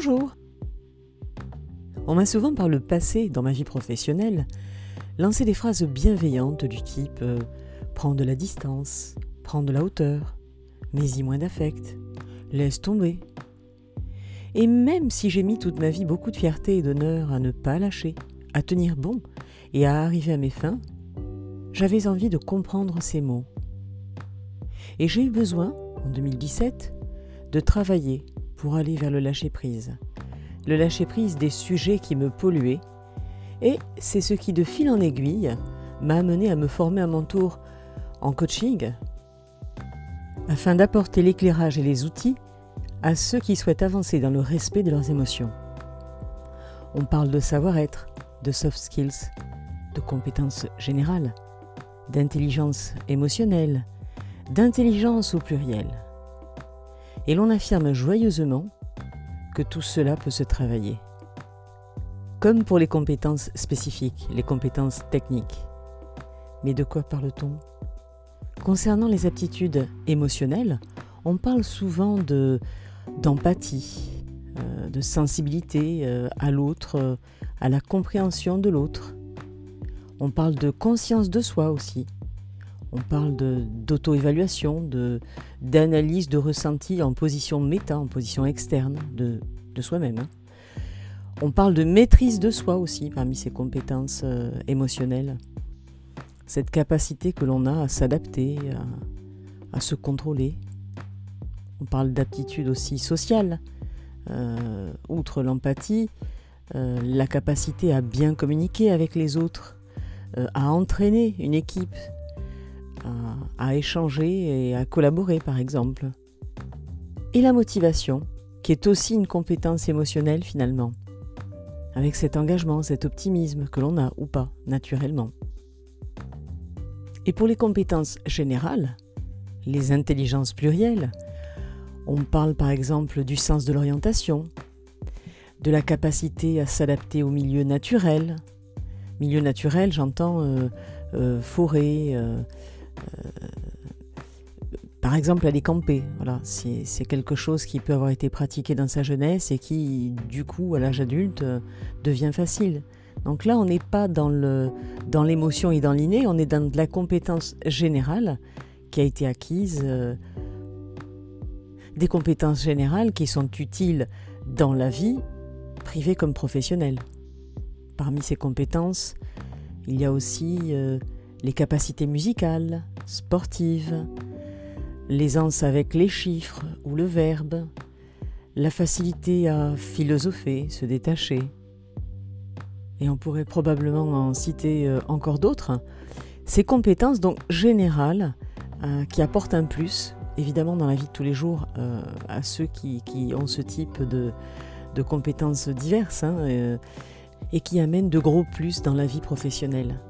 Bonjour On m'a souvent par le passé, dans ma vie professionnelle, lancé des phrases bienveillantes du type euh, Prends de la distance, prends de la hauteur, mets-y moins d'affect, laisse tomber. Et même si j'ai mis toute ma vie beaucoup de fierté et d'honneur à ne pas lâcher, à tenir bon et à arriver à mes fins, j'avais envie de comprendre ces mots. Et j'ai eu besoin, en 2017, de travailler pour aller vers le lâcher-prise. Le lâcher-prise des sujets qui me polluaient. Et c'est ce qui, de fil en aiguille, m'a amené à me former à mon tour en coaching afin d'apporter l'éclairage et les outils à ceux qui souhaitent avancer dans le respect de leurs émotions. On parle de savoir-être, de soft skills, de compétences générales, d'intelligence émotionnelle, d'intelligence au pluriel et l'on affirme joyeusement que tout cela peut se travailler. Comme pour les compétences spécifiques, les compétences techniques. Mais de quoi parle-t-on? Concernant les aptitudes émotionnelles, on parle souvent de d'empathie, euh, de sensibilité euh, à l'autre, euh, à la compréhension de l'autre. On parle de conscience de soi aussi, on parle d'auto-évaluation, d'analyse de, ressenti en position méta, en position externe de, soi-même. Hein. On parle de maîtrise de soi aussi parmi ces compétences euh, émotionnelles. Cette capacité que l'on a à s'adapter, à, se contrôler. On parle d'aptitude aussi sociale. Euh, outre l'empathie, euh, la capacité à bien communiquer avec les autres, à entraîner une équipe, à, échanger et à collaborer par exemple. Et la motivation, qui est aussi une compétence émotionnelle finalement, avec cet engagement, cet optimisme que l'on a ou pas naturellement. Et pour les compétences générales, les intelligences plurielles, on parle par exemple du sens de l'orientation, de la capacité à s'adapter au milieu naturel. Milieu naturel, j'entends euh, euh, forêt, euh, par exemple, aller camper, voilà, c'est quelque chose qui peut avoir été pratiqué dans sa jeunesse et qui, du coup, à l'âge adulte, euh, devient facile. Donc là, on n'est pas dans l'émotion dans et dans l'inné, on est dans de la compétence générale qui a été acquise, euh, des compétences générales qui sont utiles dans la vie, privée comme professionnelle. Parmi ces compétences, il y a aussi les capacités musicales, sportives, l'aisance avec les chiffres ou le verbe, la facilité à philosopher, se détacher. Et on pourrait probablement en citer euh, encore d'autres. Ces compétences donc générales euh, qui apportent un plus, évidemment dans la vie de tous les jours, euh, à ceux qui, ont ce type de, compétences diverses hein, et qui amènent de gros plus dans la vie professionnelle.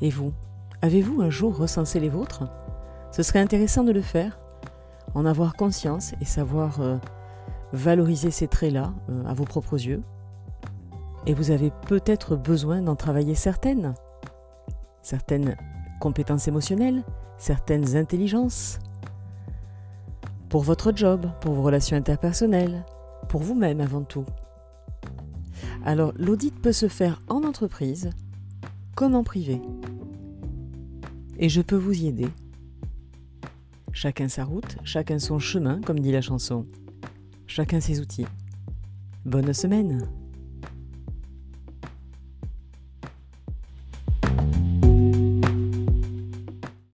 Et vous, avez-vous un jour recensé les vôtres? Ce serait intéressant de le faire, en avoir conscience et savoir euh, valoriser ces traits-là euh, à vos propres yeux. Et vous avez peut-être besoin d'en travailler certaines, certaines compétences émotionnelles, certaines intelligences, pour votre job, pour vos relations interpersonnelles, pour vous-même avant tout. Alors l'audit peut se faire en entreprise comme en privé. Et je peux vous y aider. Chacun sa route, chacun son chemin, comme dit la chanson. Chacun ses outils. Bonne semaine